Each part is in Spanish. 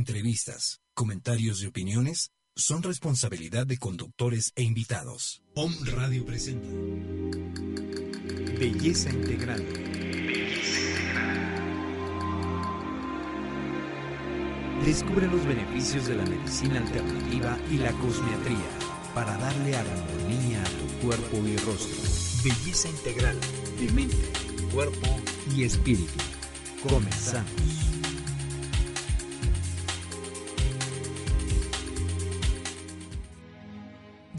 Entrevistas, comentarios y opiniones son responsabilidad de conductores e invitados. Om Radio presenta Belleza Integral. Descubre los beneficios de la medicina alternativa y la cosmetría para darle armonía a tu cuerpo y rostro. Belleza integral de mente, cuerpo y espíritu. Comenzamos.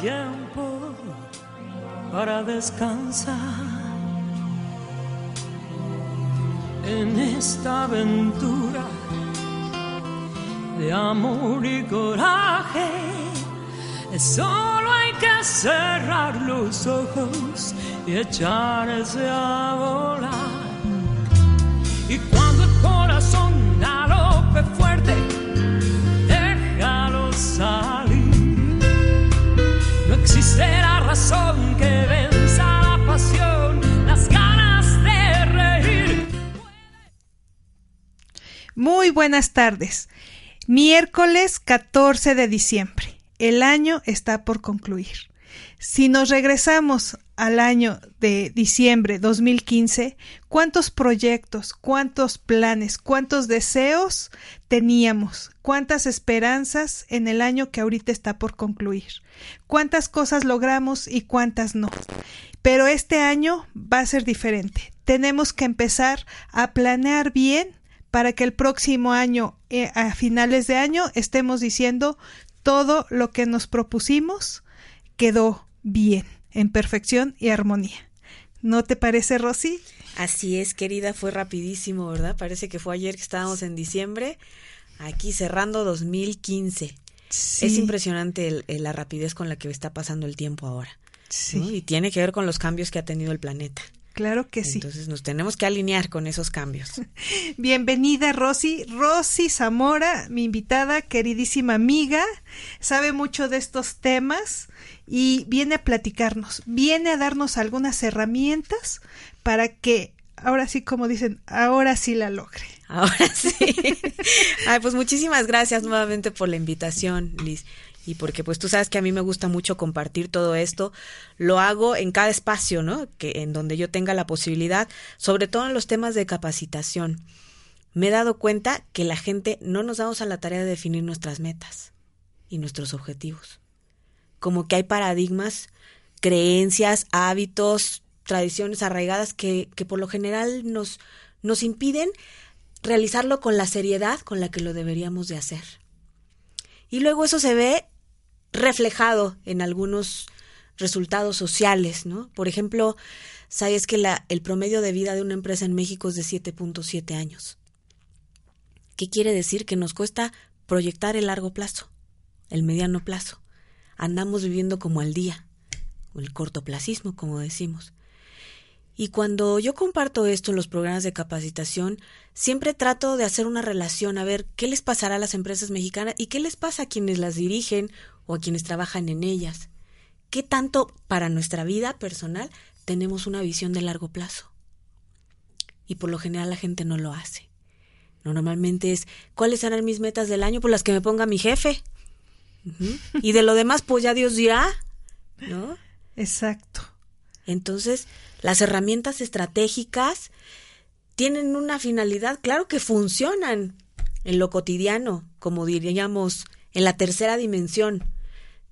Tiempo para descansar en esta aventura de amor y coraje. Solo hay que cerrar los ojos y echarse a volar. La razón que venza la pasión, las ganas de reír. Muy buenas tardes. Miércoles 14 de diciembre. El año está por concluir. Si nos regresamos al año de diciembre 2015, ¿cuántos proyectos, cuántos planes, cuántos deseos teníamos? ¿Cuántas esperanzas en el año que ahorita está por concluir? ¿Cuántas cosas logramos y cuántas no? Pero este año va a ser diferente. Tenemos que empezar a planear bien para que el próximo año, eh, a finales de año, estemos diciendo todo lo que nos propusimos quedó bien, en perfección y armonía. ¿No te parece, Rosy? Así es, querida, fue rapidísimo, ¿verdad? Parece que fue ayer que estábamos en diciembre, aquí cerrando 2015. Sí. Es impresionante la rapidez con la que está pasando el tiempo ahora. Sí. Y tiene que ver con los cambios que ha tenido el planeta. Claro que sí. Entonces nos tenemos que alinear con esos cambios. Bienvenida, Rosy. Rosy Zamora, mi invitada, queridísima amiga, sabe mucho de estos temas y viene a platicarnos, viene a darnos algunas herramientas para que ahora sí, como dicen, ahora sí la logre. Ahora sí. Ay, pues muchísimas gracias nuevamente por la invitación, Liz y porque pues tú sabes que a mí me gusta mucho compartir todo esto, lo hago en cada espacio, ¿no? Que en donde yo tenga la posibilidad, sobre todo en los temas de capacitación. Me he dado cuenta que la gente no nos damos a la tarea de definir nuestras metas y nuestros objetivos. Como que hay paradigmas, creencias, hábitos, tradiciones arraigadas que, que por lo general nos, nos impiden realizarlo con la seriedad con la que lo deberíamos de hacer. Y luego eso se ve reflejado en algunos resultados sociales, ¿no? Por ejemplo, sabes que el promedio de vida de una empresa en México es de 7.7 años. ¿Qué quiere decir? Que nos cuesta proyectar el largo plazo. el mediano plazo. Andamos viviendo como al día, o el cortoplacismo, como decimos. Y cuando yo comparto esto en los programas de capacitación, siempre trato de hacer una relación a ver qué les pasará a las empresas mexicanas y qué les pasa a quienes las dirigen o a quienes trabajan en ellas. ¿Qué tanto para nuestra vida personal tenemos una visión de largo plazo? Y por lo general la gente no lo hace. Normalmente es, ¿cuáles serán mis metas del año? Por las que me ponga mi jefe. Y de lo demás, pues ya Dios dirá, ¿no? Exacto. Entonces, las herramientas estratégicas tienen una finalidad, claro que funcionan en lo cotidiano, como diríamos, en la tercera dimensión.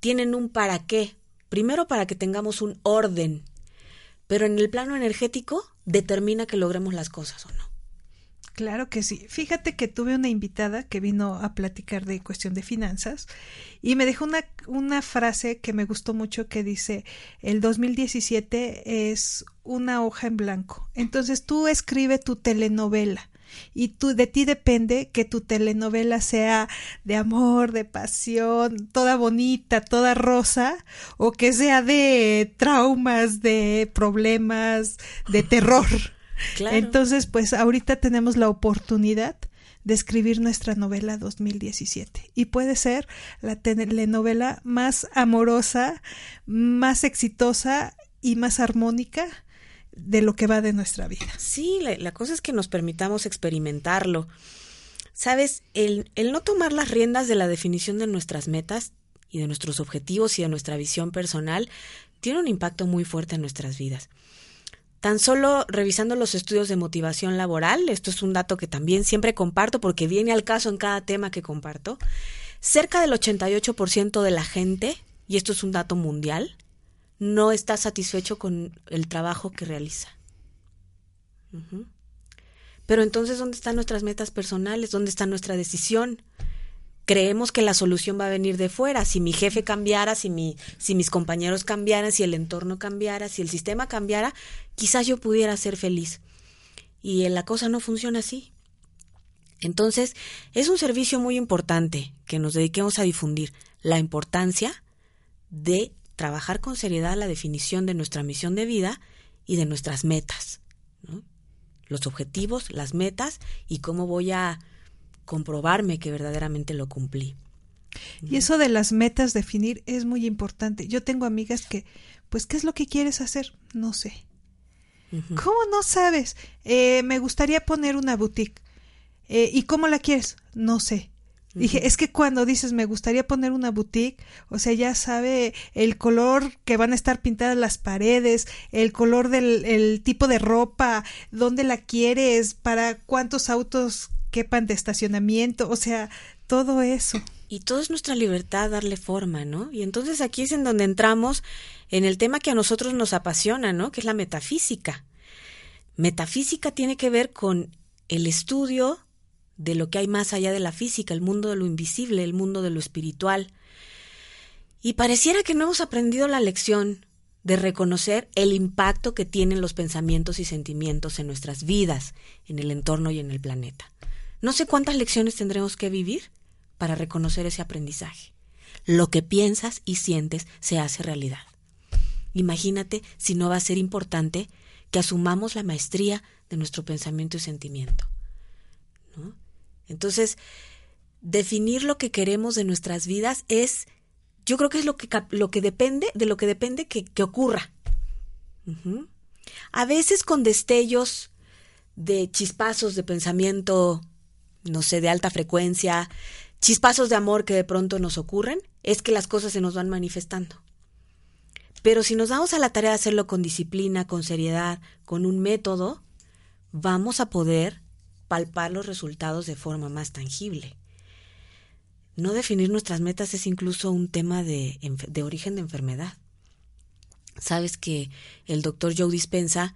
Tienen un para qué. Primero para que tengamos un orden, pero en el plano energético determina que logremos las cosas o no. Claro que sí. Fíjate que tuve una invitada que vino a platicar de cuestión de finanzas y me dejó una, una frase que me gustó mucho que dice, el 2017 es una hoja en blanco. Entonces tú escribe tu telenovela y tú, de ti depende que tu telenovela sea de amor, de pasión, toda bonita, toda rosa, o que sea de traumas, de problemas, de terror. Entonces, pues ahorita tenemos la oportunidad de escribir nuestra novela 2017 y puede ser la telenovela más amorosa, más exitosa y más armónica de lo que va de nuestra vida. Sí, la, cosa es que nos permitamos experimentarlo. Sabes, el, el no tomar las riendas de la definición de nuestras metas y de nuestros objetivos y de nuestra visión personal tiene un impacto muy fuerte en nuestras vidas. Tan solo revisando los estudios de motivación laboral, esto es un dato que también siempre comparto porque viene al caso en cada tema que comparto, cerca del 88% de la gente, y esto es un dato mundial, no está satisfecho con el trabajo que realiza. Pero entonces, ¿dónde están nuestras metas personales? ¿Dónde está nuestra decisión? creemos que la solución va a venir de fuera. Si mi jefe cambiara, si, mi, si mis compañeros cambiaran, si el entorno cambiara, si el sistema cambiara, quizás yo pudiera ser feliz. Y la cosa no funciona así. Entonces, es un servicio muy importante que nos dediquemos a difundir la importancia de trabajar con seriedad la definición de nuestra misión de vida y de nuestras metas. Los objetivos, las metas y cómo voy a comprobarme que verdaderamente lo cumplí. Y eso de las metas definir es muy importante. Yo tengo amigas que, pues, ¿qué es lo que quieres hacer? No sé. ¿Cómo no sabes? Eh, me gustaría poner una boutique. Eh, ¿Y cómo la quieres? No sé. Dije, es que cuando dices me gustaría poner una boutique, o sea, ya sabe el color que van a estar pintadas las paredes, el color del el tipo de ropa, dónde la quieres, para cuántos autos quepan de estacionamiento, o sea, todo eso. Y todo es nuestra libertad darle forma, ¿no? Y entonces aquí es en donde entramos en el tema que a nosotros nos apasiona, ¿no? Que es la metafísica. Metafísica tiene que ver con el estudio de lo que hay más allá de la física, el mundo de lo invisible, el mundo de lo espiritual. Y pareciera que no hemos aprendido la lección de reconocer el impacto que tienen los pensamientos y sentimientos en nuestras vidas, en el entorno y en el planeta. No sé cuántas lecciones tendremos que vivir para reconocer ese aprendizaje. Lo que piensas y sientes se hace realidad. Imagínate si no va a ser importante que asumamos la maestría de nuestro pensamiento y sentimiento. Entonces, definir lo que queremos de nuestras vidas es, yo creo que es lo que, lo que depende, de lo que depende que, ocurra. A veces con destellos de chispazos de pensamiento no sé, de alta frecuencia, chispazos de amor que de pronto nos ocurren, es que las cosas se nos van manifestando. Pero si nos damos a la tarea de hacerlo con disciplina, con seriedad, con un método, vamos a poder palpar los resultados de forma más tangible. No definir nuestras metas es incluso un tema de, origen de enfermedad. Sabes que el doctor Joe Dispensa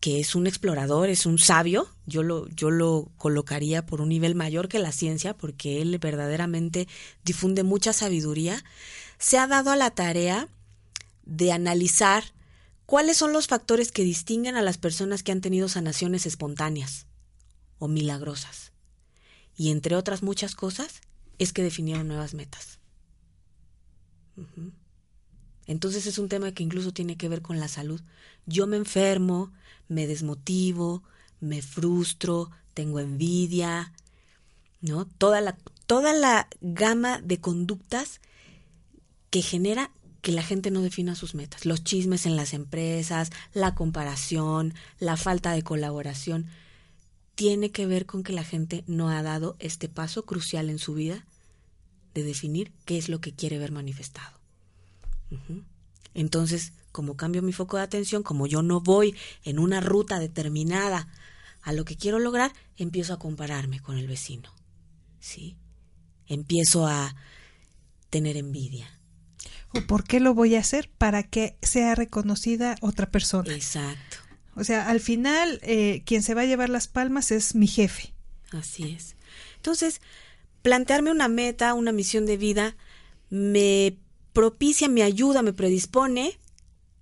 que es un explorador, es un sabio, yo lo, yo lo colocaría por un nivel mayor que la ciencia, porque él verdaderamente difunde mucha sabiduría, se ha dado a la tarea de analizar cuáles son los factores que distinguen a las personas que han tenido sanaciones espontáneas o milagrosas. Y entre otras muchas cosas, es que definieron nuevas metas. Entonces es un tema que incluso tiene que ver con la salud. Yo me enfermo, me desmotivo, me frustro, tengo envidia, ¿no? Toda la, toda la gama de conductas que genera que la gente no defina sus metas. Los chismes en las empresas, la comparación, la falta de colaboración, tiene que ver con que la gente no ha dado este paso crucial en su vida de definir qué es lo que quiere ver manifestado. Entonces, como cambio mi foco de atención, como yo no voy en una ruta determinada a lo que quiero lograr, empiezo a compararme con el vecino. ¿Sí? Empiezo a tener envidia. ¿O por qué lo voy a hacer? Para que sea reconocida otra persona. Exacto. O sea, al final, eh, quien se va a llevar las palmas es mi jefe. Así es. Entonces, plantearme una meta, una misión de vida, me propicia, me ayuda, me predispone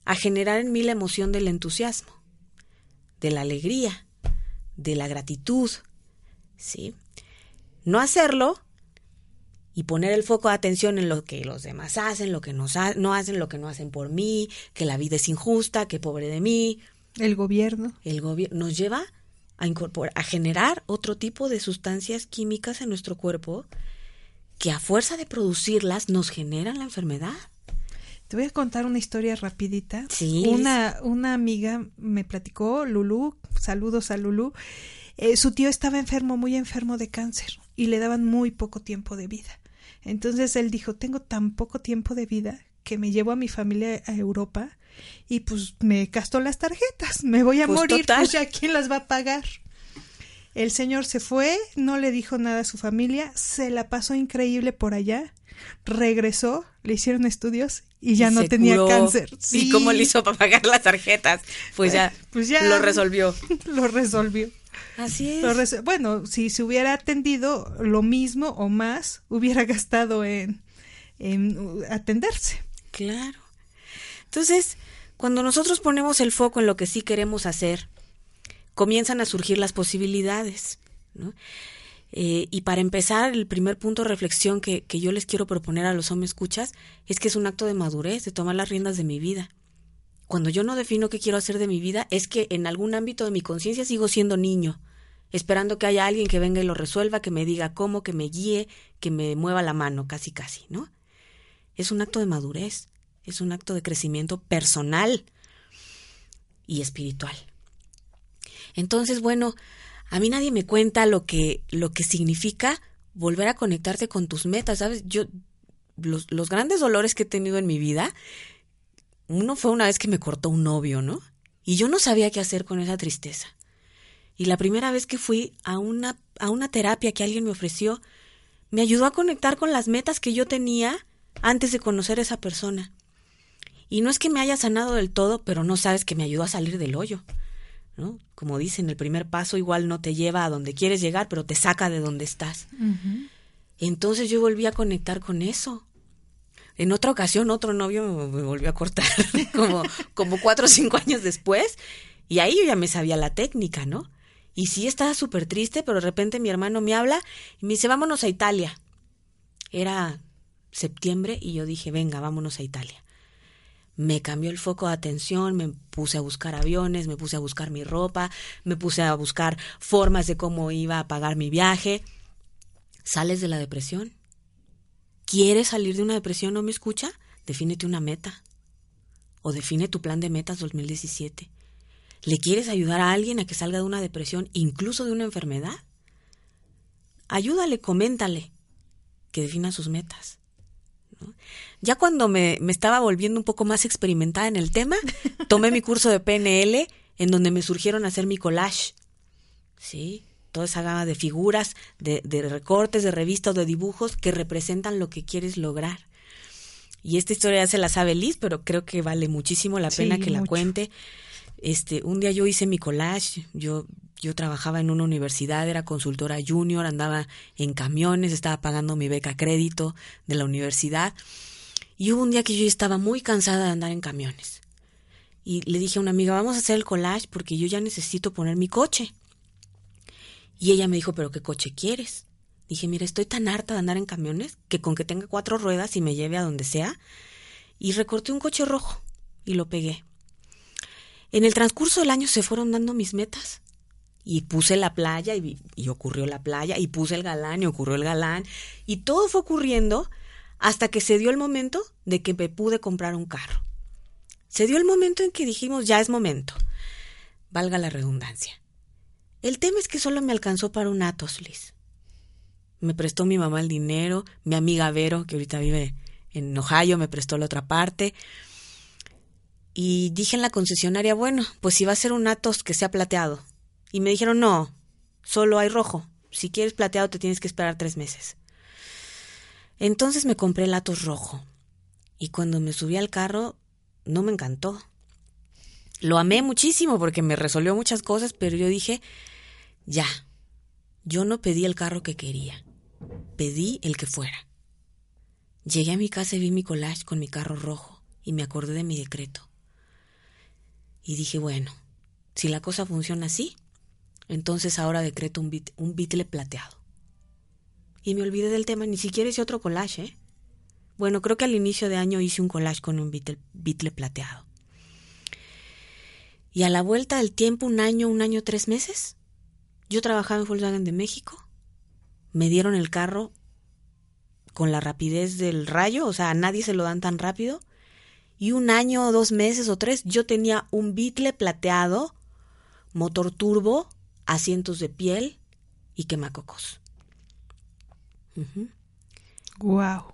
a generar en mí la emoción del entusiasmo, de la alegría, de la gratitud. ¿Sí? No hacerlo y poner el foco de atención en lo que los demás hacen, lo que no hacen, lo que no hacen por mí, que la vida es injusta, que pobre de mí. El gobierno. El gobierno nos lleva a incorporar, a generar otro tipo de sustancias químicas en nuestro cuerpo que a fuerza de producirlas nos generan la enfermedad. Te voy a contar una historia rapidita. Sí. Una, una amiga me platicó, Lulú, saludos a Lulú, eh, su tío estaba enfermo, muy enfermo de cáncer y le daban muy poco tiempo de vida. Entonces él dijo, tengo tan poco tiempo de vida que me llevo a mi familia a Europa y pues me gastó las tarjetas, me voy a Pues morir, total. pues ya quién las va a pagar. El señor se fue, no le dijo nada a su familia, se la pasó increíble por allá, regresó, le hicieron estudios y ya Y no tenía curó. cáncer. ¿Y Sí, cómo le hizo para pagar las tarjetas? Pues ya, Pues ya. lo resolvió. Lo resolvió. Así es. Lo bueno, si se hubiera atendido lo mismo o más, hubiera gastado en, en atenderse. Claro. Entonces, cuando nosotros ponemos el foco en lo que sí queremos hacer, comienzan a surgir las posibilidades. ¿no? Eh, y para empezar, el primer punto de reflexión que, que yo les quiero proponer a los hombres escuchas es que es un acto de madurez, de tomar las riendas de mi vida. Cuando yo no defino qué quiero hacer de mi vida, es que en algún ámbito de mi conciencia sigo siendo niño, esperando que haya alguien que venga y lo resuelva, que me diga cómo, que me guíe, que me mueva la mano, casi casi, ¿no? Es un acto de madurez, es un acto de crecimiento personal y espiritual. Entonces, bueno, a mí nadie me cuenta lo que, lo que significa volver a conectarte con tus metas, ¿sabes? Yo, los, los grandes dolores que he tenido en mi vida, uno fue una vez que me cortó un novio, ¿no? Y yo no sabía qué hacer con esa tristeza. Y la primera vez que fui a una, a una terapia que alguien me ofreció, me ayudó a conectar con las metas que yo tenía antes de conocer a esa persona. Y no es que me haya sanado del todo, pero no sabes que me ayudó a salir del hoyo. ¿no? Como dicen, el primer paso igual no te lleva a donde quieres llegar, pero te saca de donde estás. Entonces yo volví a conectar con eso. En otra ocasión, otro novio me, me volvió a cortar, como, como cuatro o cinco años después, y ahí yo ya me sabía la técnica, ¿no? Y sí estaba súper triste, pero de repente mi hermano me habla y me dice, vámonos a Italia. Era septiembre y yo dije, venga, vámonos a Italia. Me cambió el foco de atención, me puse a buscar aviones, me puse a buscar mi ropa, me puse a buscar formas de cómo iba a pagar mi viaje. ¿Sales de la depresión? ¿Quieres salir de una depresión? ¿No me escucha? Defínete una meta. O define tu plan de metas 2017. ¿Le quieres ayudar a alguien a que salga de una depresión, incluso de una enfermedad? Ayúdale, coméntale que defina sus metas. ¿No? Ya cuando me, me estaba volviendo un poco más experimentada en el tema, tomé mi curso de PNL en donde me surgieron hacer mi collage. ¿Sí? Toda esa gama de figuras, de, de recortes, de revistas, de dibujos que representan lo que quieres lograr. Y esta historia ya se la sabe Liz, pero creo que vale muchísimo la Sí, pena que la cuente. Este, un día yo hice mi collage, yo, yo trabajaba en una universidad, era consultora junior, andaba en camiones, estaba pagando mi beca crédito de la universidad. Y hubo un día que yo estaba muy cansada de andar en camiones. Y le dije a una amiga, vamos a hacer el collage porque yo ya necesito poner mi coche. Y ella me dijo, pero ¿qué coche quieres? Dije, mira, estoy tan harta de andar en camiones que con que tenga cuatro ruedas y me lleve a donde sea. Y recorté un coche rojo y lo pegué. En el transcurso del año se fueron dando mis metas. Y puse la playa y, ocurrió la playa. Y puse el galán y ocurrió el galán. Y todo fue ocurriendo hasta que se dio el momento de que me pude comprar un carro. Se dio el momento en que dijimos, ya es momento. Valga la redundancia. El tema es que solo me alcanzó para un Atos, Liz. Me prestó mi mamá el dinero, mi amiga Vero, que ahorita vive en Ohio, me prestó la otra parte. Y dije en la concesionaria, bueno, pues si va a ser un Atos que sea plateado. Y me dijeron, no, solo hay rojo. Si quieres plateado te tienes que esperar tres meses. Entonces me compré el Atos rojo. Y cuando me subí al carro, no me encantó. Lo amé muchísimo porque me resolvió muchas cosas, pero yo dije, ya, yo no pedí el carro que quería, pedí el que fuera. Llegué a mi casa y vi mi collage con mi carro rojo y me acordé de mi decreto. Y dije, bueno, si la cosa funciona así, entonces ahora decreto un, bit, un bitle plateado. Y me olvidé del tema, ni siquiera hice otro collage, ¿eh? Bueno, creo que al inicio de año hice un collage con un bitle, bitle plateado. Y a la vuelta del tiempo, un año, un año, tres meses, yo trabajaba en Volkswagen de México, me dieron el carro con la rapidez del rayo, o sea, a nadie se lo dan tan rápido, y un año dos meses o tres yo tenía un bitle plateado, motor turbo, asientos de piel y quemacocos. Wow.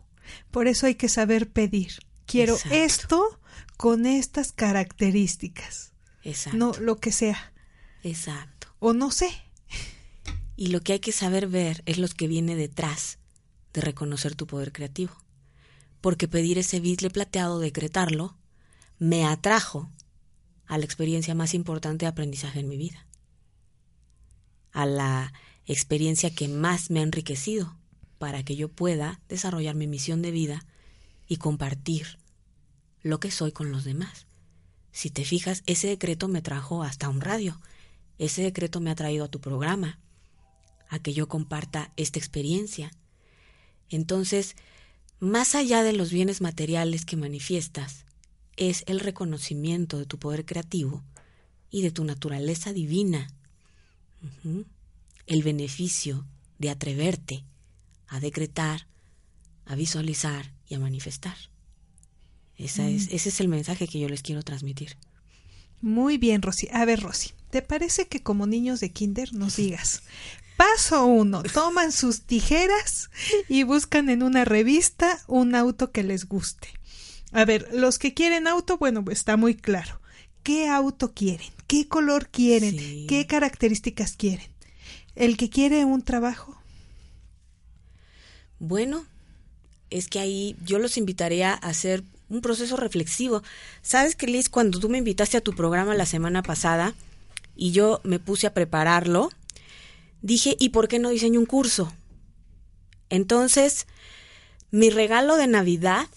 Por eso hay que saber pedir. Quiero esto con estas características. Exacto. No lo que sea. Exacto. O no sé. Y lo que hay que saber ver es lo que viene detrás de reconocer tu poder creativo. Porque pedir ese bitle plateado, decretarlo, me atrajo a la experiencia más importante de aprendizaje en mi vida. A la experiencia que más me ha enriquecido para que yo pueda desarrollar mi misión de vida y compartir lo que soy con los demás. Si te fijas, ese decreto me trajo hasta un radio. Ese decreto me ha traído a tu programa, a que yo comparta esta experiencia. Entonces, más allá de los bienes materiales que manifiestas, es el reconocimiento de tu poder creativo y de tu naturaleza divina. El beneficio de atreverte a decretar, a visualizar y a manifestar. Esa es, mm. ese es el mensaje que yo les quiero transmitir. Muy bien, Rosy. A ver, Rosy, ¿te parece que como niños de kinder nos digas? Paso uno, toman sus tijeras y buscan en una revista un auto que les guste. A ver, los que quieren auto, bueno, pues está muy claro. ¿Qué auto quieren? ¿Qué color quieren? ¿Qué características quieren? ¿El que quiere un trabajo? Bueno, es que ahí yo los invitaría a hacer un proceso reflexivo. ¿Sabes que Liz, cuando tú me invitaste a tu programa la semana pasada y yo me puse a prepararlo, dije, ¿y por qué no diseño un curso? Entonces, mi regalo de Navidad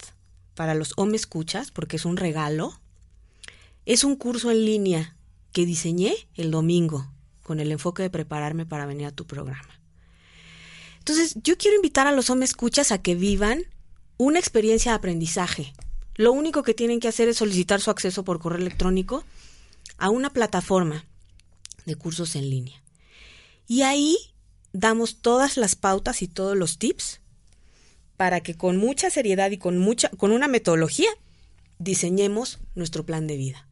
para los hombres escuchas, porque es un regalo, es un curso en línea que diseñé el domingo con el enfoque de prepararme para venir a tu programa. Entonces, yo quiero invitar a los hombres escuchas a que vivan una experiencia de aprendizaje. Lo único que tienen que hacer es solicitar su acceso por correo electrónico a una plataforma de cursos en línea. Y ahí damos todas las pautas y todos los tips para que con mucha seriedad y con mucha con una metodología diseñemos nuestro plan de vida.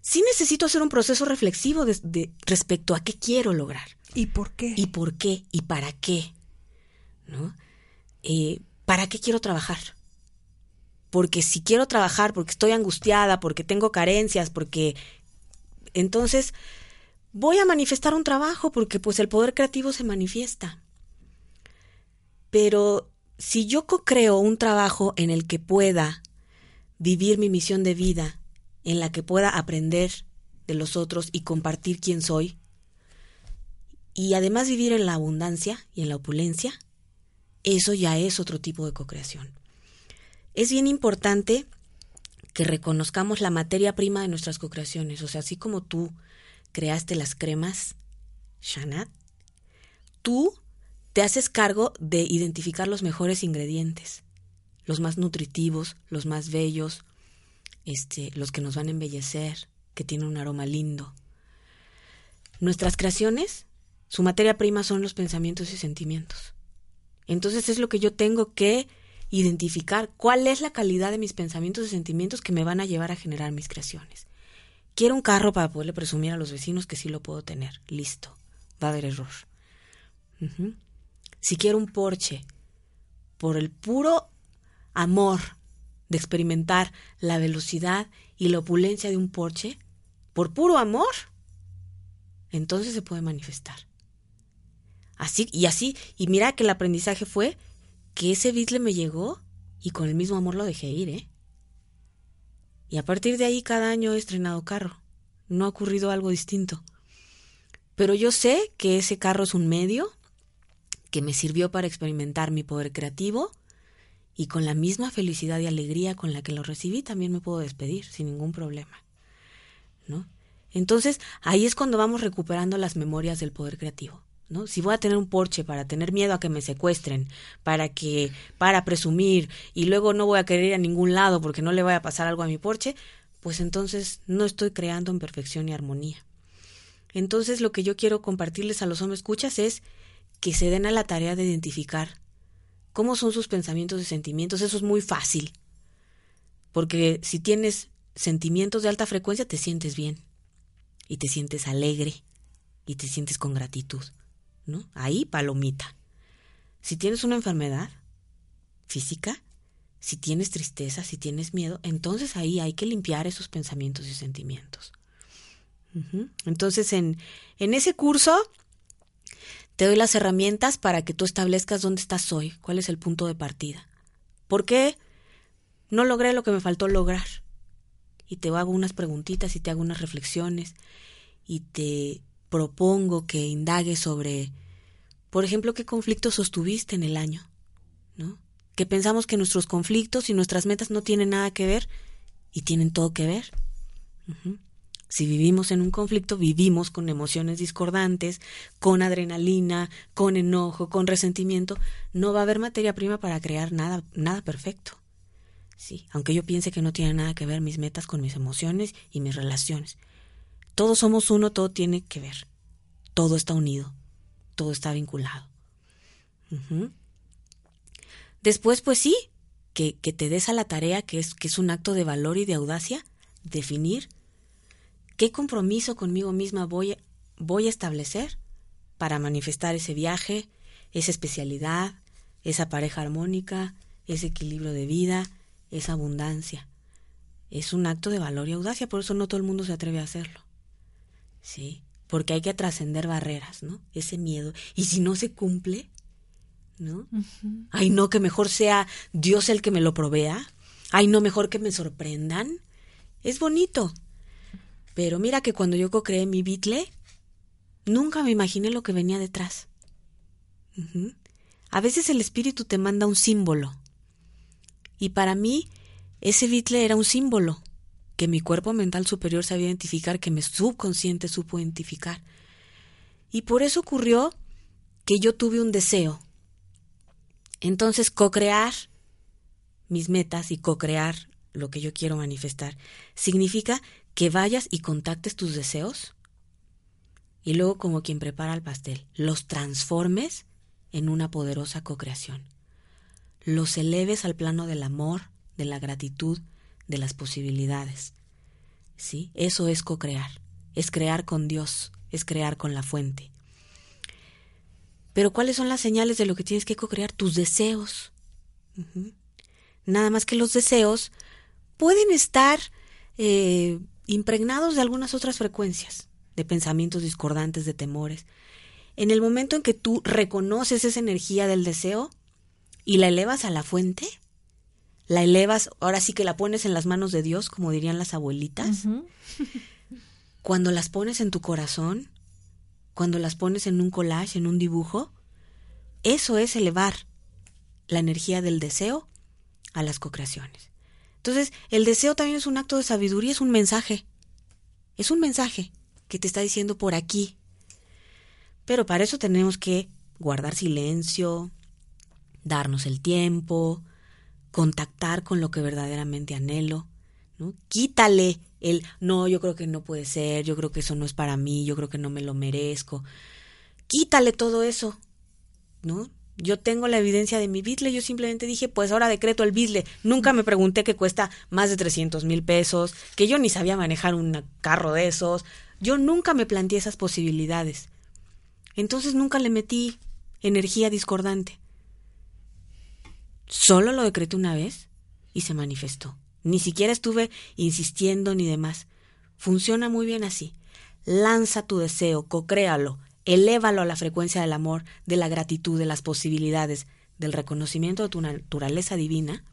Sí necesito hacer un proceso reflexivo de, respecto a qué quiero lograr. ¿Y por qué? ¿Y por qué? ¿Y para qué? ¿no? Eh, ¿Para qué quiero trabajar? Porque si quiero trabajar, porque estoy angustiada, porque tengo carencias, porque entonces voy a manifestar un trabajo, porque pues el poder creativo se manifiesta. Pero si yo creo un trabajo en el que pueda vivir mi misión de vida, en la que pueda aprender de los otros y compartir quién soy, y además vivir en la abundancia y en la opulencia, eso ya es otro tipo de co-creación. Es bien importante que reconozcamos la materia prima de nuestras co-creaciones. O sea, así como tú creaste las cremas, Shanat, tú te haces cargo de identificar los mejores ingredientes, los más nutritivos, los más bellos, este, los que nos van a embellecer, que tienen un aroma lindo. Nuestras creaciones, su materia prima son los pensamientos y sentimientos. Entonces es lo que yo tengo que identificar, cuál es la calidad de mis pensamientos y sentimientos que me van a llevar a generar mis creaciones. Quiero un carro para poderle presumir a los vecinos que sí lo puedo tener. Listo. Va a haber error. Si quiero un Porsche, por el puro amor de experimentar la velocidad y la opulencia de un Porsche, por puro amor, entonces se puede manifestar. Así, y así, y mira que el aprendizaje fue que ese Beatle me llegó y con el mismo amor lo dejé ir, ¿eh? Y a partir de ahí cada año he estrenado carro. No ha ocurrido algo distinto. Pero yo sé que ese carro es un medio que me sirvió para experimentar mi poder creativo y con la misma felicidad y alegría con la que lo recibí también me puedo despedir sin ningún problema. ¿No? Entonces, ahí es cuando vamos recuperando las memorias del poder creativo. ¿No? Si voy a tener un Porsche para tener miedo a que me secuestren, para que para presumir y luego no voy a querer ir a ningún lado porque no le vaya a pasar algo a mi Porsche, pues entonces no estoy creando en perfección y armonía. Entonces, lo que yo quiero compartirles a los hombres escuchas es que se den a la tarea de identificar cómo son sus pensamientos y sentimientos. Eso es muy fácil. Porque si tienes sentimientos de alta frecuencia, te sientes bien. Y te sientes alegre. Y te sientes con gratitud. ¿No? Ahí, palomita. Si tienes una enfermedad física, si tienes tristeza, si tienes miedo, entonces ahí hay que limpiar esos pensamientos y sentimientos. Entonces, en, en ese curso te doy las herramientas para que tú establezcas dónde estás hoy, cuál es el punto de partida. ¿Por qué no logré lo que me faltó lograr? Y te hago unas preguntitas y te hago unas reflexiones y te propongo que indagues sobre, por ejemplo, qué conflictos sostuviste en el año, ¿no? Que pensamos que nuestros conflictos y nuestras metas no tienen nada que ver y tienen todo que ver. Si vivimos en un conflicto, vivimos con emociones discordantes, con adrenalina, con enojo, con resentimiento. No va a haber materia prima para crear nada, nada perfecto. Sí, aunque yo piense que no tiene nada que ver mis metas con mis emociones y mis relaciones. Todos somos uno, todo tiene que ver. Todo está unido, todo está vinculado. Después, pues sí, que, que, te des a la tarea, que es, que es un acto de valor y de audacia, definir ¿Qué compromiso conmigo misma voy, voy a establecer para manifestar ese viaje, esa especialidad, esa pareja armónica, ese equilibrio de vida, esa abundancia? Es un acto de valor y audacia, por eso no todo el mundo se atreve a hacerlo. Sí, porque hay que trascender barreras, ¿no? Ese miedo. Y si no se cumple, ¿no? Ay, no, que mejor sea Dios el que me lo provea. Ay, no, mejor que me sorprendan. Es bonito, pero mira que cuando yo co-creé mi Beatle, nunca me imaginé lo que venía detrás. A veces el espíritu te manda un símbolo. Y para mí, ese Beatle era un símbolo que mi cuerpo mental superior sabía identificar, que mi subconsciente supo identificar. Y por eso ocurrió que yo tuve un deseo. Entonces, co-crear mis metas y co-crear lo que yo quiero manifestar significa que vayas y contactes tus deseos y luego como quien prepara el pastel, los transformes en una poderosa cocreación. Los eleves al plano del amor, de la gratitud, de las posibilidades. ¿Sí? Eso es co-crear, es crear con Dios, es crear con la fuente. Pero ¿cuáles son las señales de lo que tienes que co-crear? Tus deseos. Nada más que los deseos pueden estar eh, impregnados de algunas otras frecuencias, de pensamientos discordantes, de temores. En el momento en que tú reconoces esa energía del deseo y la elevas a la fuente, la elevas, ahora sí que la pones en las manos de Dios, como dirían las abuelitas, cuando las pones en tu corazón, cuando las pones en un collage, en un dibujo, eso es elevar la energía del deseo a las co-creaciones. Entonces, el deseo también es un acto de sabiduría, es un mensaje. Es un mensaje que te está diciendo por aquí. Pero para eso tenemos que guardar silencio, darnos el tiempo, contactar con lo que verdaderamente anhelo, ¿no? Quítale el no, yo creo que no puede ser, yo creo que eso no es para mí, yo creo que no me lo merezco. Quítale todo eso, ¿no? Yo tengo la evidencia de mi Bitle, yo simplemente dije, pues ahora decreto el Bitle. Nunca me pregunté que cuesta más de 300 mil pesos, que yo ni sabía manejar un carro de esos. Yo nunca me planteé esas posibilidades. Entonces nunca le metí energía discordante. Solo lo decreté una vez y se manifestó. Ni siquiera estuve insistiendo ni demás. Funciona muy bien así. Lanza tu deseo, cocréalo, elévalo a la frecuencia del amor, de la gratitud, de las posibilidades, del reconocimiento de tu naturaleza divina.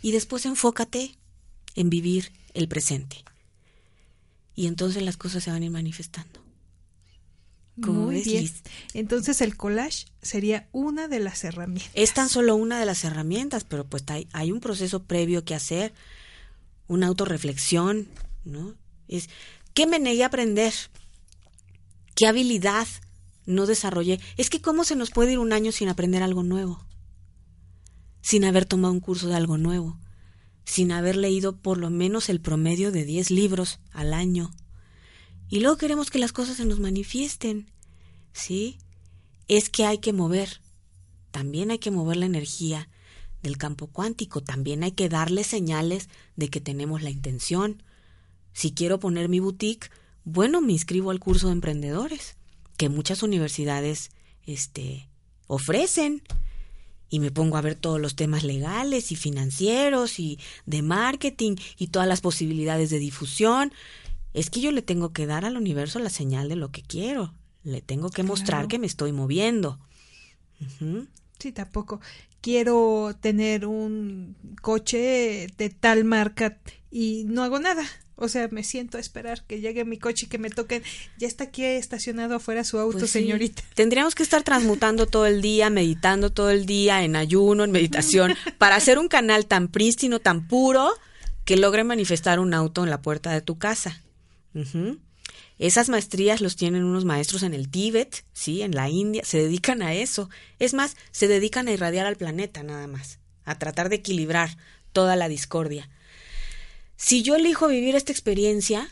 Y después enfócate en vivir el presente. Y entonces las cosas se van a ir manifestando. Muy bien. Entonces el collage sería una de las herramientas. Es tan solo una de las herramientas, pero pues hay, hay un proceso previo que hacer, una autorreflexión, ¿no? Es, ¿qué me negué a aprender? ¿Qué habilidad no desarrollé? Es que cómo se nos puede ir un año sin aprender algo nuevo, sin haber tomado un curso de algo nuevo, sin haber leído por lo menos el promedio de 10 libros al año, y luego queremos que las cosas se nos manifiesten. ¿Sí? Es que hay que mover. También hay que mover la energía del campo cuántico. También hay que darle señales de que tenemos la intención. Si quiero poner mi boutique, bueno, me inscribo al curso de emprendedores que muchas universidades este, ofrecen y me pongo a ver todos los temas legales y financieros y de marketing y todas las posibilidades de difusión es que yo le tengo que dar al universo la señal de lo que quiero. Le tengo que mostrar que me estoy moviendo. Sí, tampoco. Quiero tener un coche de tal marca y no hago nada. O sea, me siento a esperar que llegue mi coche y que me toquen. Ya está aquí estacionado afuera su auto, pues señorita. Tendríamos que estar transmutando todo el día, meditando todo el día, en ayuno, en meditación, para hacer un canal tan prístino, tan puro, que logre manifestar un auto en la puerta de tu casa. Esas maestrías los tienen unos maestros en el Tíbet, sí, en la India, se dedican a eso. Es más, se dedican a irradiar al planeta nada más, a tratar de equilibrar toda la discordia. Si yo elijo vivir esta experiencia,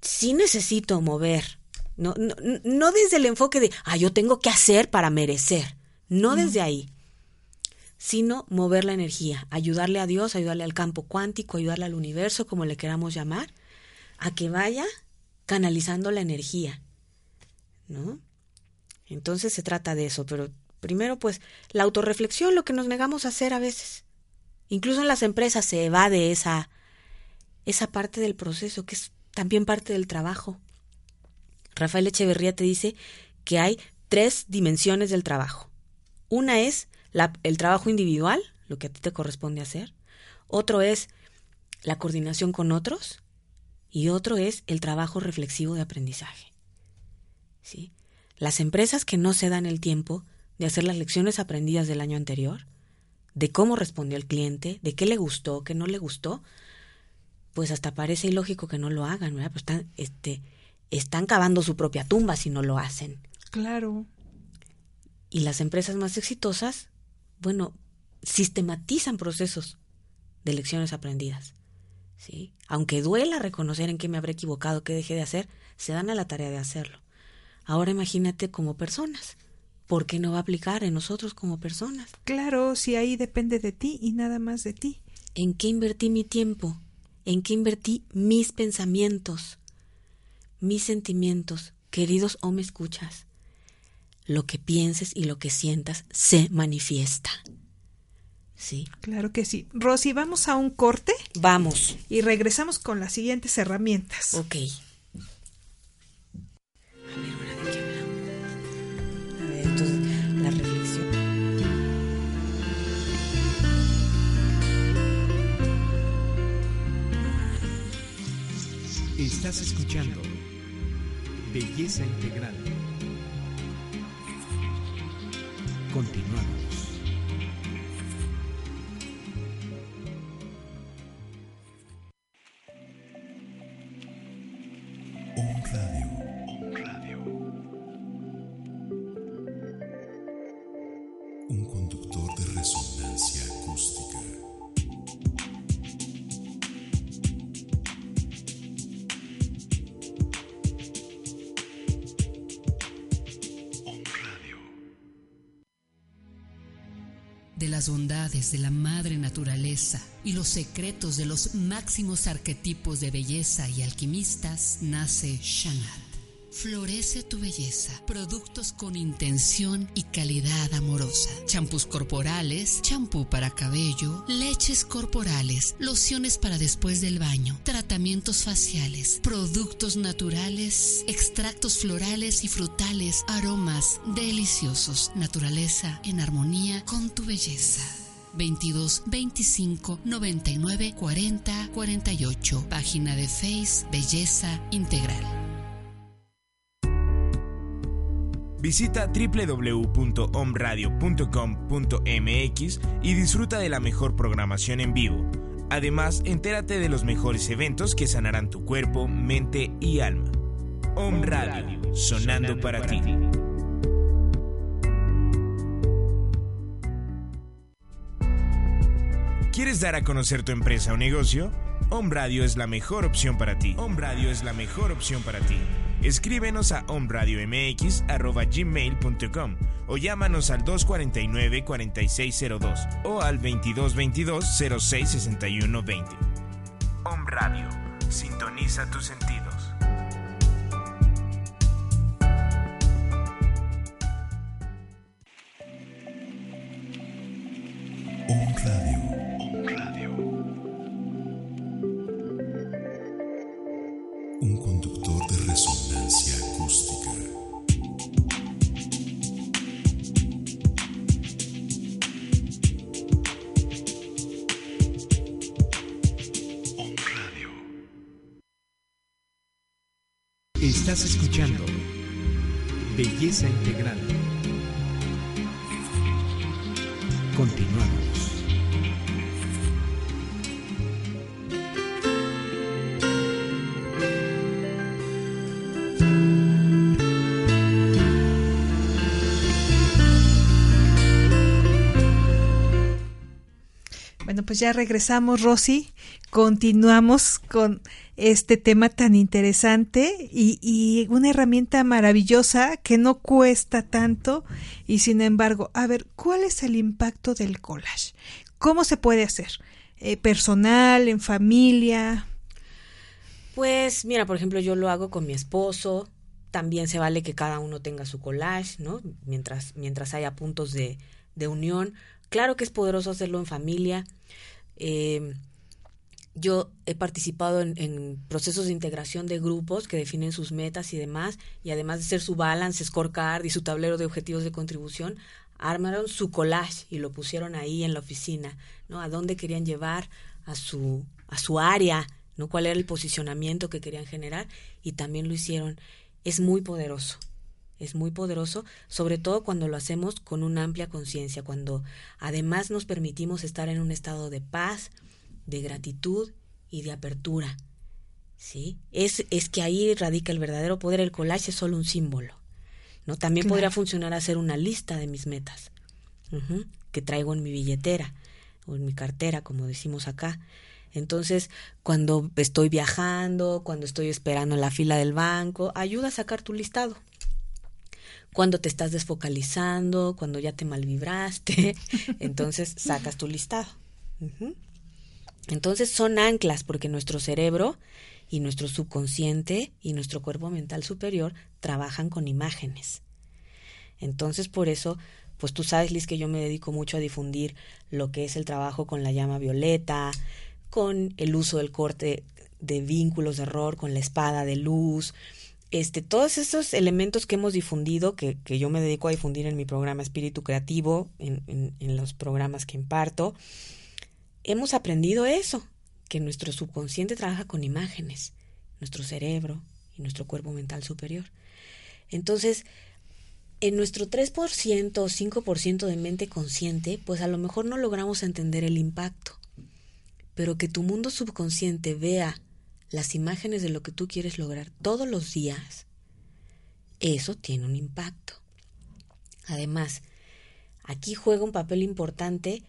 sí necesito mover. No, no, no desde el enfoque de, ah, yo tengo que hacer para merecer. No desde ahí. Sino mover la energía, ayudarle a Dios, ayudarle al campo cuántico, ayudarle al universo, como le queramos llamar, a que vaya canalizando la energía, ¿no? Entonces se trata de eso, pero primero pues la autorreflexión, lo que nos negamos a hacer a veces. Incluso en las empresas se evade esa, esa parte del proceso, que es también parte del trabajo. Rafael Echeverría te dice que hay tres dimensiones del trabajo. Una es la, el trabajo individual, lo que a ti te corresponde hacer. Otro es la coordinación con otros y otro es el trabajo reflexivo de aprendizaje. ¿Sí? Las empresas que no se dan el tiempo de hacer las lecciones aprendidas del año anterior, de cómo respondió el cliente, de qué le gustó, qué no le gustó, pues hasta parece ilógico que no lo hagan, ¿verdad? Pues están, este, están cavando su propia tumba si no lo hacen. Claro. Y las empresas más exitosas, bueno, sistematizan procesos de lecciones aprendidas. ¿sí? Aunque duela reconocer en qué me habré equivocado, qué dejé de hacer, se dan a la tarea de hacerlo. Ahora imagínate como personas. ¿Por qué no va a aplicar en nosotros como personas? Claro, si ahí depende de ti y nada más de ti. ¿En qué invertí mi tiempo? ¿En qué invertí mis pensamientos? Mis sentimientos, queridos o me escuchas. Lo que pienses y lo que sientas se manifiesta. Sí. Claro que sí. Rosy, ¿vamos a un corte? Vamos. Y regresamos con las siguientes herramientas. Ok. A ver, ¿ahora de Estás escuchando Belleza Integral. Continuamos. Las bondades de la madre naturaleza y los secretos de los máximos arquetipos de belleza y alquimistas, nace Shanat. Florece tu belleza. Productos con intención y calidad amorosa. Champús corporales, champú para cabello, leches corporales, lociones para después del baño, tratamientos faciales, productos naturales, extractos florales y frutales, aromas deliciosos. Naturaleza en armonía con tu belleza. 22 25 99 40 48. Página de Face Belleza Integral. Visita www.omradio.com.mx y disfruta de la mejor programación en vivo. Además, entérate de los mejores eventos que sanarán tu cuerpo, mente y alma. Om Radio, sonando para ti. ¿Quieres dar a conocer tu empresa o negocio? Om Radio es la mejor opción para ti. Om Radio es la mejor opción para ti. Escríbenos a omradiomx.gmail.com o llámanos al 249-4602 o al 2222-066120. Om Radio. Sintoniza tus sentidos. Pues ya regresamos, Rosy. Continuamos con este tema tan interesante y, y una herramienta maravillosa que no cuesta tanto y sin embargo, a ver, ¿cuál es el impacto del collage? ¿Cómo se puede hacer? Eh, ¿Personal, en familia? Pues mira, por ejemplo, yo lo hago con mi esposo. También se vale que cada uno tenga su collage, ¿no? Mientras, mientras haya puntos de, de unión. Claro que es poderoso hacerlo en familia. Eh, yo he participado en, procesos de integración de grupos que definen sus metas y demás, y además de ser su balance, scorecard y su tablero de objetivos de contribución, armaron su collage y lo pusieron ahí en la oficina, ¿no? A dónde querían llevar a su, a su área, ¿no? Cuál era el posicionamiento que querían generar, y también lo hicieron. Es muy poderoso es muy poderoso, sobre todo cuando lo hacemos con una amplia conciencia, cuando además nos permitimos estar en un estado de paz, de gratitud y de apertura. ¿Sí? Es, es que ahí radica el verdadero poder. El collage es solo un símbolo. ¿no? También claro. podría funcionar hacer una lista de mis metas uh -huh, que traigo en mi billetera o en mi cartera, como decimos acá. Entonces, cuando estoy viajando, cuando estoy esperando en la fila del banco, ayuda a sacar tu listado cuando te estás desfocalizando, cuando ya te malvibraste, entonces sacas tu listado. Entonces son anclas porque nuestro cerebro y nuestro subconsciente y nuestro cuerpo mental superior trabajan con imágenes. Entonces por eso, pues tú sabes, Liz, que yo me dedico mucho a difundir lo que es el trabajo con la llama violeta, con el uso del corte de vínculos de error, con la espada de luz, este, todos esos elementos que hemos difundido, que, yo me dedico a difundir en mi programa Espíritu Creativo, en, en, en, los programas que imparto, hemos aprendido eso, que nuestro subconsciente trabaja con imágenes, nuestro cerebro y nuestro cuerpo mental superior. Entonces, en nuestro 3% o 5% de mente consciente, pues a lo mejor no logramos entender el impacto, pero que tu mundo subconsciente vea las imágenes de lo que tú quieres lograr todos los días, eso tiene un impacto. Además, aquí juega un papel importante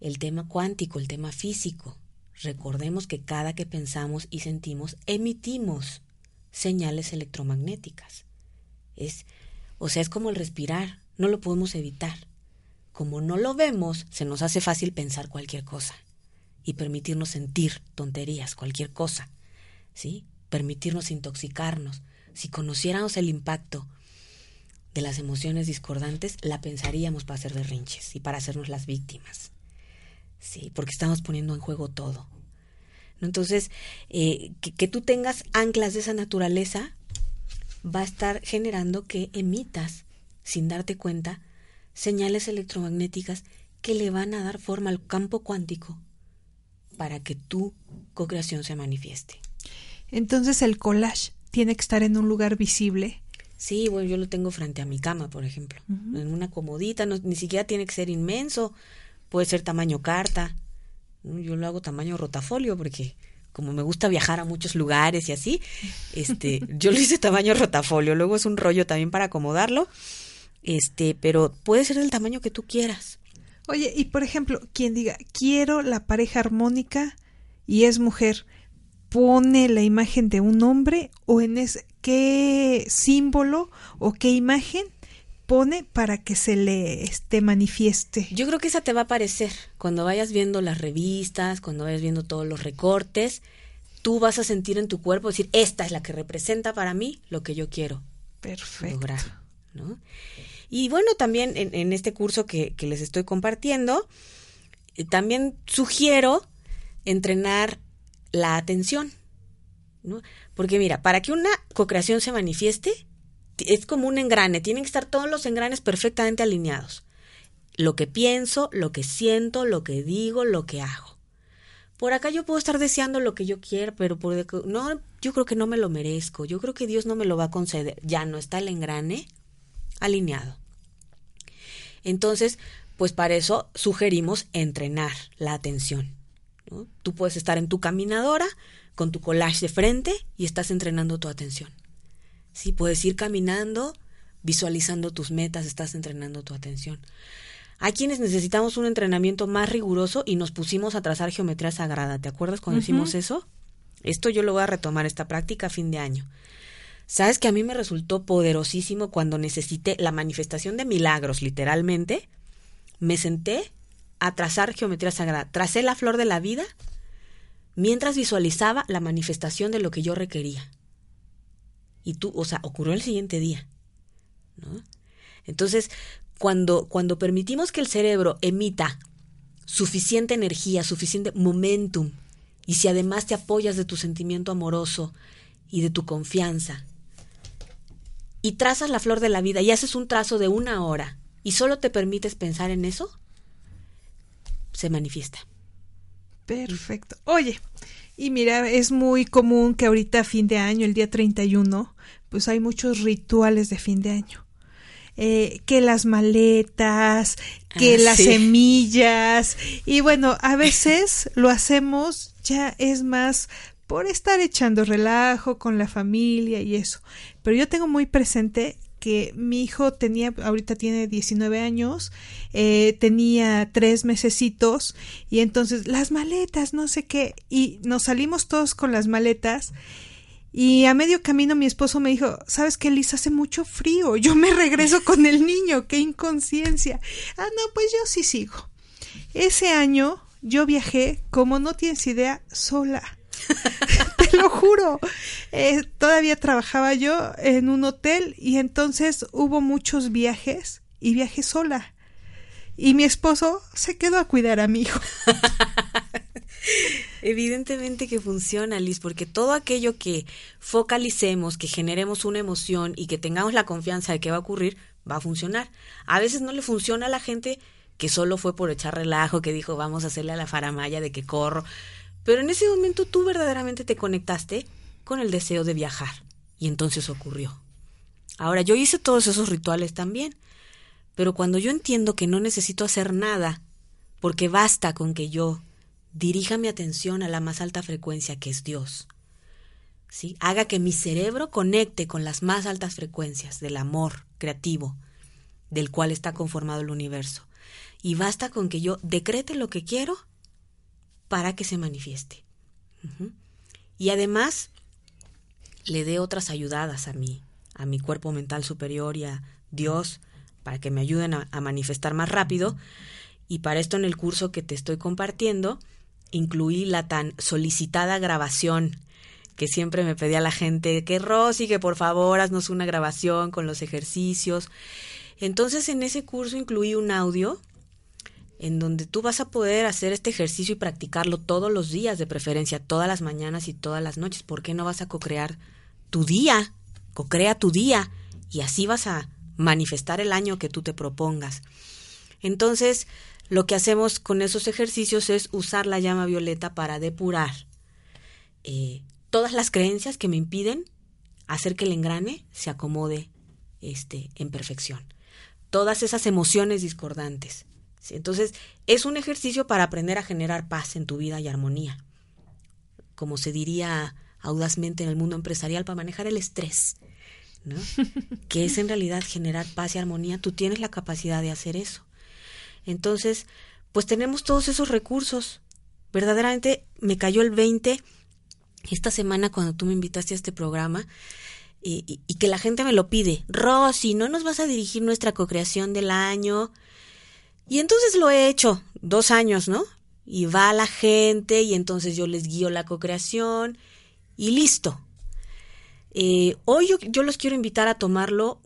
el tema cuántico, el tema físico. Recordemos que cada que pensamos y sentimos, emitimos señales electromagnéticas. Es, o sea, es como el respirar, no lo podemos evitar. como no lo vemos, se nos hace fácil pensar cualquier cosa y permitirnos sentir tonterías, cualquier cosa, ¿sí? Permitirnos intoxicarnos. Si conociéramos el impacto de las emociones discordantes, la pensaríamos para hacer berrinches y para hacernos las víctimas. Sí, porque estamos poniendo en juego todo. Entonces, eh, que, que tú tengas anclas de esa naturaleza va a estar generando que emitas, sin darte cuenta, señales electromagnéticas que le van a dar forma al campo cuántico para que tu co-creación se manifieste. Entonces el collage tiene que estar en un lugar visible. Sí, bueno, yo lo tengo frente a mi cama, por ejemplo, en una comodita, no, ni siquiera tiene que ser inmenso, puede ser tamaño carta. Yo lo hago tamaño rotafolio porque como me gusta viajar a muchos lugares y así, este, yo lo hice tamaño rotafolio, luego es un rollo también para acomodarlo, este, pero puede ser del tamaño que tú quieras. Oye, y por ejemplo, quien diga, quiero la pareja armónica y es mujer, pone la imagen de un hombre o en ese, qué símbolo o qué imagen pone para que se le este, manifieste. Yo creo que esa te va a aparecer cuando vayas viendo las revistas, cuando vayas viendo todos los recortes, tú vas a sentir en tu cuerpo decir, esta es la que representa para mí lo que yo quiero Perfecto. lograr, ¿no? Y bueno, también en, en este curso que, que, les estoy compartiendo, eh, también sugiero entrenar la atención, ¿no? Porque mira, para que una co-creación se manifieste, es como un engrane, tienen que estar todos los engranes perfectamente alineados. Lo que pienso, lo que siento, lo que digo, lo que hago. Por acá yo puedo estar deseando lo que yo quiera, pero por no, yo creo que no me lo merezco. Yo creo que Dios no me lo va a conceder. Ya no está el engrane alineado. Entonces, pues para eso sugerimos entrenar la atención. ¿No? Tú puedes estar en tu caminadora con tu collage de frente y estás entrenando tu atención. Sí, puedes ir caminando, visualizando tus metas, estás entrenando tu atención. Hay quienes necesitamos un entrenamiento más riguroso y nos pusimos a trazar geometría sagrada. ¿Te acuerdas cuando uh -huh. hicimos eso? Esto yo lo voy a retomar, esta práctica a fin de año. Sabes que a mí me resultó poderosísimo cuando necesité la manifestación de milagros, literalmente. Me senté a trazar geometría sagrada. Tracé la flor de la vida mientras visualizaba la manifestación de lo que yo requería. Y tú, o sea, ocurrió el siguiente día. Entonces, cuando, cuando permitimos que el cerebro emita suficiente energía, suficiente momentum, y si además te apoyas de tu sentimiento amoroso y de tu confianza, y trazas la flor de la vida y haces un trazo de una hora y solo te permites pensar en eso, se manifiesta. Perfecto. Oye, y mira, es muy común que ahorita a fin de año, el día 31, pues hay muchos rituales de fin de año. Eh, que las maletas, que ah, las sí. semillas, y bueno, a veces lo hacemos ya es más por estar echando relajo con la familia y eso. Pero yo tengo muy presente que mi hijo tenía, ahorita tiene 19 años, eh, tenía tres mesecitos y entonces las maletas, no sé qué, y nos salimos todos con las maletas y a medio camino mi esposo me dijo, ¿sabes qué, Liz? Hace mucho frío, yo me regreso con el niño, qué inconsciencia. Ah, no, pues yo sí sigo. Ese año yo viajé, como no tienes idea, sola. Juro. Eh, todavía trabajaba yo en un hotel y entonces hubo muchos viajes y viajé sola. Y mi esposo se quedó a cuidar a mi hijo. Evidentemente que funciona, Liz, porque todo aquello que focalicemos, que generemos una emoción y que tengamos la confianza de que va a ocurrir, va a funcionar. A veces no le funciona a la gente que solo fue por echar relajo, que dijo vamos a hacerle a la faramaya de que corro. Pero en ese momento tú verdaderamente te conectaste con el deseo de viajar. Y entonces ocurrió. Ahora, yo hice todos esos rituales también. Pero cuando yo entiendo que no necesito hacer nada, porque basta con que yo dirija mi atención a la más alta frecuencia que es Dios. ¿Sí? Haga que mi cerebro conecte con las más altas frecuencias del amor creativo del cual está conformado el universo. Y basta con que yo decrete lo que quiero para que se manifieste. Y además le dé otras ayudadas a mí, a mi cuerpo mental superior y a Dios para que me ayuden a, a manifestar más rápido. Y para esto en el curso que te estoy compartiendo, incluí la tan solicitada grabación que siempre me pedía la gente, que Rosy, que por favor haznos una grabación con los ejercicios. Entonces en ese curso incluí un audio en donde tú vas a poder hacer este ejercicio y practicarlo todos los días, de preferencia, todas las mañanas y todas las noches. ¿Por qué no vas a co-crear tu día? Co-crea tu día y así vas a manifestar el año que tú te propongas. Entonces, lo que hacemos con esos ejercicios es usar la llama violeta para depurar eh, todas las creencias que me impiden hacer que el engrane se acomode este, en perfección. Todas esas emociones discordantes. Entonces, es un ejercicio para aprender a generar paz en tu vida y armonía. Como se diría audazmente en el mundo empresarial, para manejar el estrés, ¿no? que es en realidad generar paz y armonía. Tú tienes la capacidad de hacer eso. Entonces, pues tenemos todos esos recursos. Verdaderamente me cayó el 20 esta semana cuando tú me invitaste a este programa y, que la gente me lo pide. Rosy, ¿no nos vas a dirigir nuestra cocreación del año? Y entonces lo he hecho, dos años, ¿no? Y va la gente y entonces yo les guío la cocreación y listo. Eh, hoy yo, yo los quiero invitar a tomarlo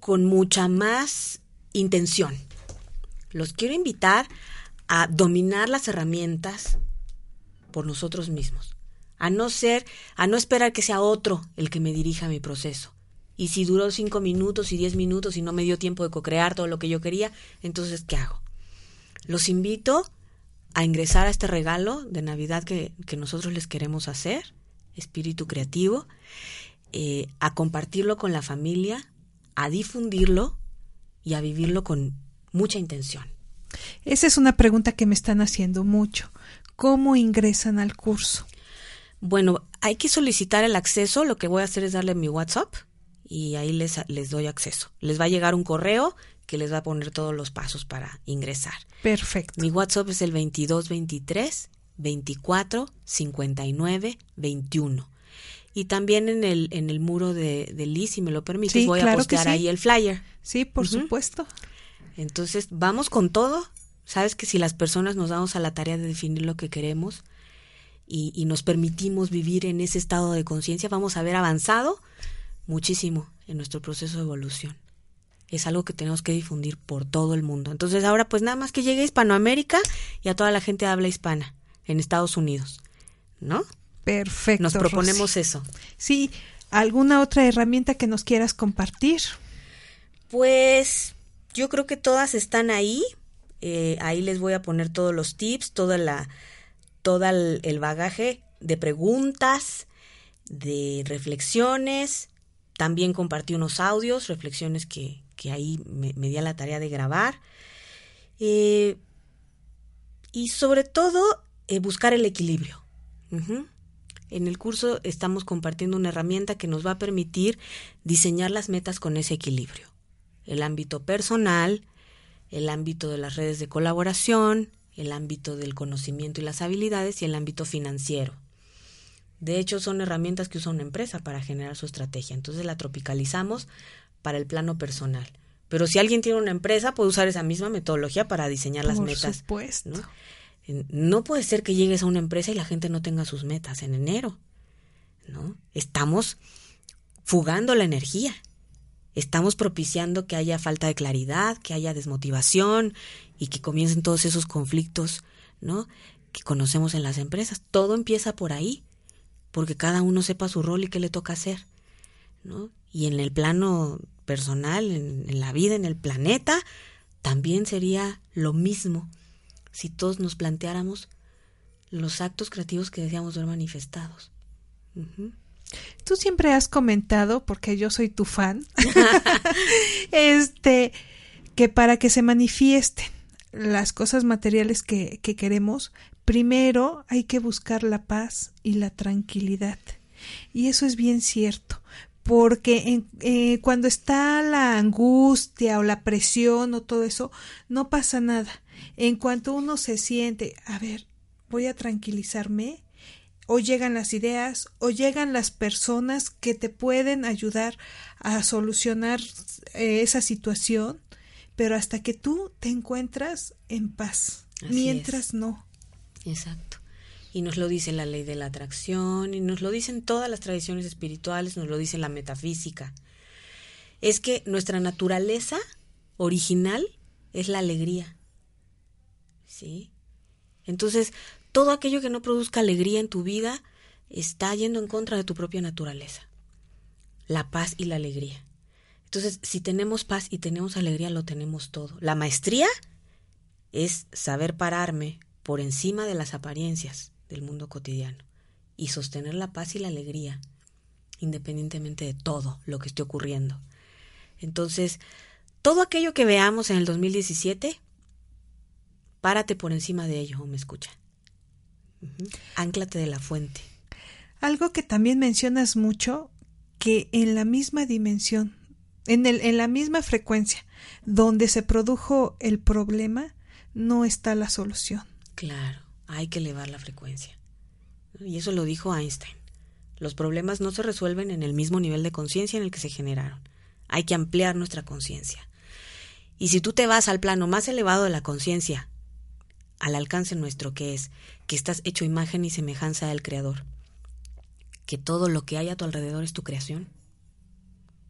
con mucha más intención. Los quiero invitar a dominar las herramientas por nosotros mismos, a no ser, a no esperar que sea otro el que me dirija mi proceso. Y si duró cinco minutos y diez minutos y no me dio tiempo de co-crear todo lo que yo quería, entonces, ¿qué hago? Los invito a ingresar a este regalo de Navidad que, que nosotros les queremos hacer, espíritu creativo, eh, a compartirlo con la familia, a difundirlo y a vivirlo con mucha intención. Esa es una pregunta que me están haciendo mucho. ¿Cómo ingresan al curso? Bueno, hay que solicitar el acceso. Lo que voy a hacer es darle mi WhatsApp y ahí les, les doy acceso. Les va a llegar un correo que les va a poner todos los pasos para ingresar. Perfecto. Mi WhatsApp es el 2223 24 59 21. Y también en el, en el muro de, de Liz, si me lo permites, voy a postear ahí el flyer. Sí, por supuesto. Entonces, vamos con todo. Sabes que si las personas nos damos a la tarea de definir lo que queremos y, y nos permitimos vivir en ese estado de conciencia, vamos a haber avanzado muchísimo en nuestro proceso de evolución. Es algo que tenemos que difundir por todo el mundo. Entonces, ahora pues nada más que llegue a Hispanoamérica y a toda la gente habla hispana en Estados Unidos, ¿no? Perfecto. Nos proponemos eso. Sí, ¿alguna otra herramienta que nos quieras compartir? Pues yo creo que todas están ahí. Eh, ahí les voy a poner todos los tips, toda la, todo el bagaje de preguntas, de reflexiones. También compartí unos audios, reflexiones que, que ahí me, me, di a la tarea de grabar. Eh, y sobre todo, eh, buscar el equilibrio. En el curso estamos compartiendo una herramienta que nos va a permitir diseñar las metas con ese equilibrio el ámbito personal, el ámbito de las redes de colaboración, el ámbito del conocimiento y las habilidades y el ámbito financiero. De hecho, son herramientas que usa una empresa para generar su estrategia. Entonces la tropicalizamos para el plano personal. Pero si alguien tiene una empresa, puede usar esa misma metodología para diseñar las Por metas. Supuesto. ¿no? no puede ser que llegues a una empresa y la gente no tenga sus metas en enero. ¿no? Estamos fugando la energía estamos propiciando que haya falta de claridad, que haya desmotivación y que comiencen todos esos conflictos, ¿no? Que conocemos en las empresas. Todo empieza por ahí, porque cada uno sepa su rol y qué le toca hacer, ¿no? Y en el plano personal, en, en la vida, en el planeta, también sería lo mismo si todos nos planteáramos los actos creativos que deseamos ver manifestados. Uh -huh. Tú siempre has comentado, porque yo soy tu fan, este, que para que se manifiesten las cosas materiales que, que, queremos, primero hay que buscar la paz y la tranquilidad. Y eso es bien cierto, porque en, eh, cuando está la angustia o la presión o todo eso, no pasa nada. En cuanto uno se siente, a ver, voy a tranquilizarme, o llegan las ideas o llegan las personas que te pueden ayudar a solucionar eh, esa situación, pero hasta que tú te encuentras en paz. Así Mientras es. no. Exacto. Y nos lo dice la ley de la atracción, y nos lo dicen todas las tradiciones espirituales, nos lo dice la metafísica. Es que nuestra naturaleza original es la alegría. ¿Sí? Entonces, todo aquello que no produzca alegría en tu vida está yendo en contra de tu propia naturaleza. La paz y la alegría. Entonces, si tenemos paz y tenemos alegría, lo tenemos todo. La maestría es saber pararme por encima de las apariencias del mundo cotidiano y sostener la paz y la alegría independientemente de todo lo que esté ocurriendo. Entonces, todo aquello que veamos en el 2017, párate por encima de ello, me escucha. Ánclate de la fuente. Algo que también mencionas mucho, que en la misma dimensión, en, el, en la misma frecuencia donde se produjo el problema, no está la solución. Claro, hay que elevar la frecuencia. Y eso lo dijo Einstein. Los problemas no se resuelven en el mismo nivel de conciencia en el que se generaron. Hay que ampliar nuestra conciencia. Y si tú te vas al plano más elevado de la conciencia, al alcance nuestro que es, que estás hecho imagen y semejanza del Creador, que todo lo que hay a tu alrededor es tu creación.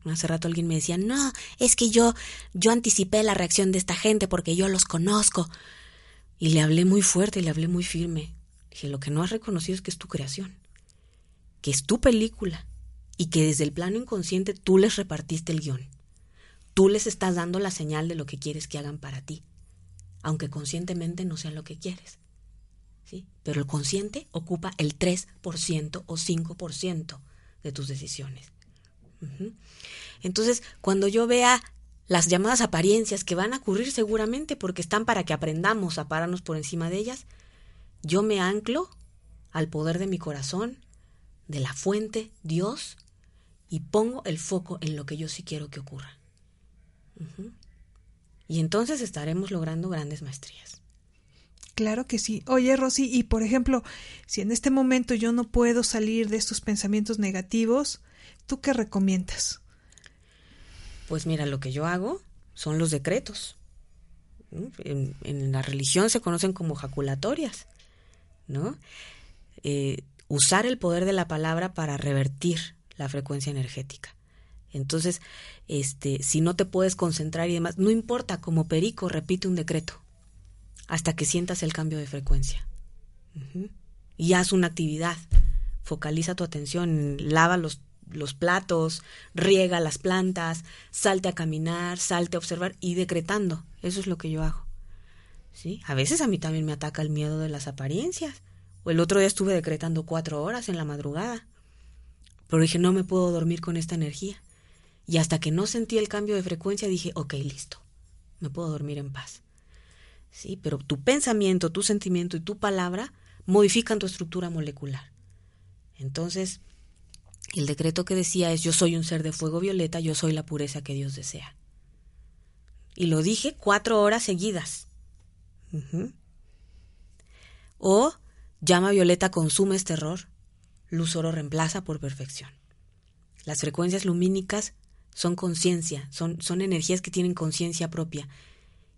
Hace rato alguien me decía, no, es que yo, yo anticipé la reacción de esta gente porque yo los conozco. Y le hablé muy fuerte, le hablé muy firme. Dije, lo que no has reconocido es que es tu creación, que es tu película y que desde el plano inconsciente tú les repartiste el guion. Tú les estás dando la señal de lo que quieres que hagan para ti, aunque conscientemente no sea lo que quieres. ¿sí? Pero el consciente ocupa el 3% o 5% de tus decisiones. Entonces, cuando yo vea las llamadas apariencias que van a ocurrir seguramente porque están para que aprendamos a pararnos por encima de ellas, yo me anclo al poder de mi corazón, de la fuente, Dios, y pongo el foco en lo que yo sí quiero que ocurra. Y entonces estaremos logrando grandes maestrías. Claro que sí. Oye, Rosy, y por ejemplo, si en este momento yo no puedo salir de estos pensamientos negativos, ¿tú qué recomiendas? Pues mira, lo que yo hago son los decretos. En, la religión se conocen como jaculatorias, ¿no? Eh, usar el poder de la palabra para revertir la frecuencia energética. Entonces, este, si no te puedes concentrar y demás, no importa, como perico, repite un decreto hasta que sientas el cambio de frecuencia. Y haz una actividad. Focaliza tu atención, lava los, los platos, riega las plantas, salte a caminar, salte a observar y decretando. Eso es lo que yo hago. ¿Sí? A veces a mí también me ataca el miedo de las apariencias. O el otro día estuve decretando cuatro horas en la madrugada. Pero dije, no me puedo dormir con esta energía. Y hasta que no sentí el cambio de frecuencia dije, ok, listo, me puedo dormir en paz. Sí, pero tu pensamiento, tu sentimiento y tu palabra modifican tu estructura molecular. Entonces, el decreto que decía es yo soy un ser de fuego violeta, yo soy la pureza que Dios desea. Y lo dije cuatro horas seguidas. O llama violeta consume este error, luz oro reemplaza por perfección. Las frecuencias lumínicas son conciencia, son, son energías que tienen conciencia propia.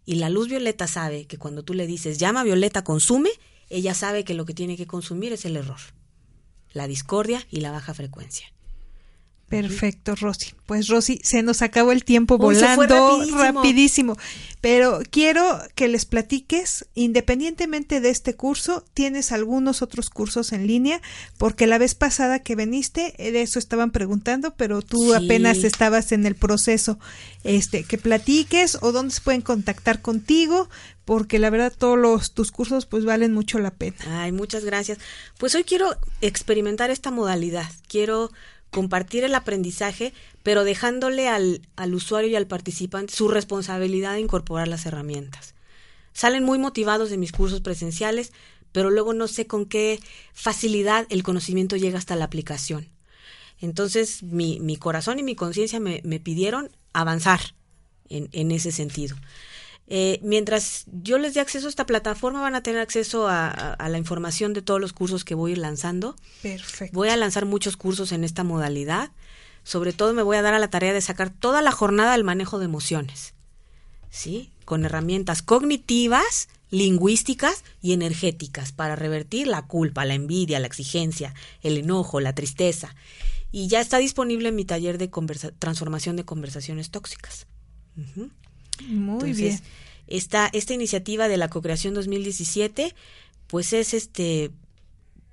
Y la luz violeta sabe que cuando tú le dices llama violeta consume, ella sabe que lo que tiene que consumir es el error, la discordia y la baja frecuencia. Perfecto, Rosy. Pues Rosy, se nos acabó el tiempo Uy, volando rapidísimo. rapidísimo. Pero quiero que les platiques, independientemente de este curso, tienes algunos otros cursos en línea, porque la vez pasada que viniste, de eso estaban preguntando, pero tú Sí. apenas estabas en el proceso. Este, que platiques o dónde se pueden contactar contigo, porque la verdad todos los, tus cursos pues valen mucho la pena. Ay, muchas gracias. Pues hoy quiero experimentar esta modalidad. Quiero compartir el aprendizaje, pero dejándole al, al usuario y al participante su responsabilidad de incorporar las herramientas. Salen muy motivados de mis cursos presenciales, pero luego no sé con qué facilidad el conocimiento llega hasta la aplicación. Entonces, mi, mi corazón y mi conciencia me, me pidieron avanzar en, en ese sentido. Eh, mientras yo les dé acceso a esta plataforma, van a tener acceso a, a- a la información de todos los cursos que voy a ir lanzando. Perfecto. Voy a lanzar muchos cursos en esta modalidad. Sobre todo me voy a dar a la tarea de sacar toda la jornada del manejo de emociones. ¿sí? Con herramientas cognitivas, lingüísticas y energéticas para revertir la culpa, la envidia, la exigencia, el enojo, la tristeza. Y ya está disponible en mi taller de transformación de conversaciones tóxicas. Muy bien. Esta, esta iniciativa de la co-creación 2017, pues es este,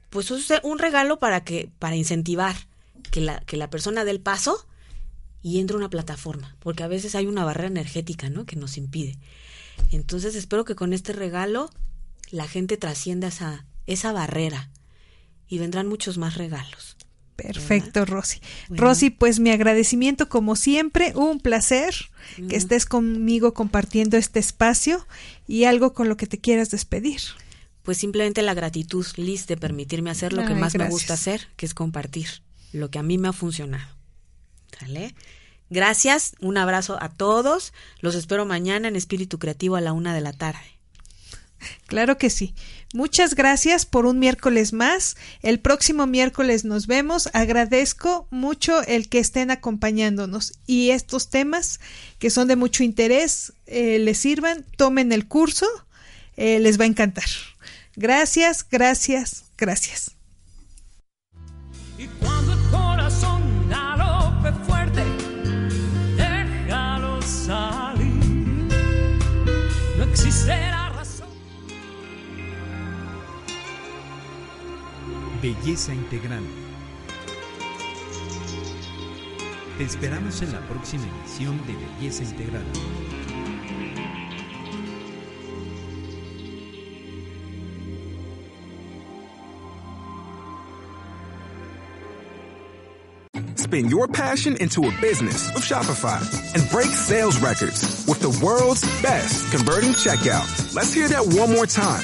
pues un regalo para que, para incentivar que la, que la persona dé el paso y entre una plataforma, porque a veces hay una barrera energética, ¿no? Que nos impide. Entonces espero que con este regalo la gente trascienda esa, esa barrera y vendrán muchos más regalos. Perfecto, Rosy. Rosy, pues mi agradecimiento como siempre, un placer que estés conmigo compartiendo este espacio y algo con lo que te quieras despedir. Pues simplemente la gratitud, Liz, de permitirme hacer lo que más me gusta hacer, que es compartir lo que a mí me ha funcionado. ¿Sale? Gracias, un abrazo a todos. Los espero mañana en Espíritu Creativo a la una de la tarde. Claro que sí. Muchas gracias por un miércoles más. El próximo miércoles nos vemos. Agradezco mucho el que estén acompañándonos y estos temas que son de mucho interés eh, les sirvan. Tomen el curso, eh, les va a encantar. Gracias, gracias, gracias. Belleza Integral. Te esperamos en la próxima de Belleza Integral. Spin your passion into a business with Shopify and break sales records with the world's best converting checkout. Let's hear that one more time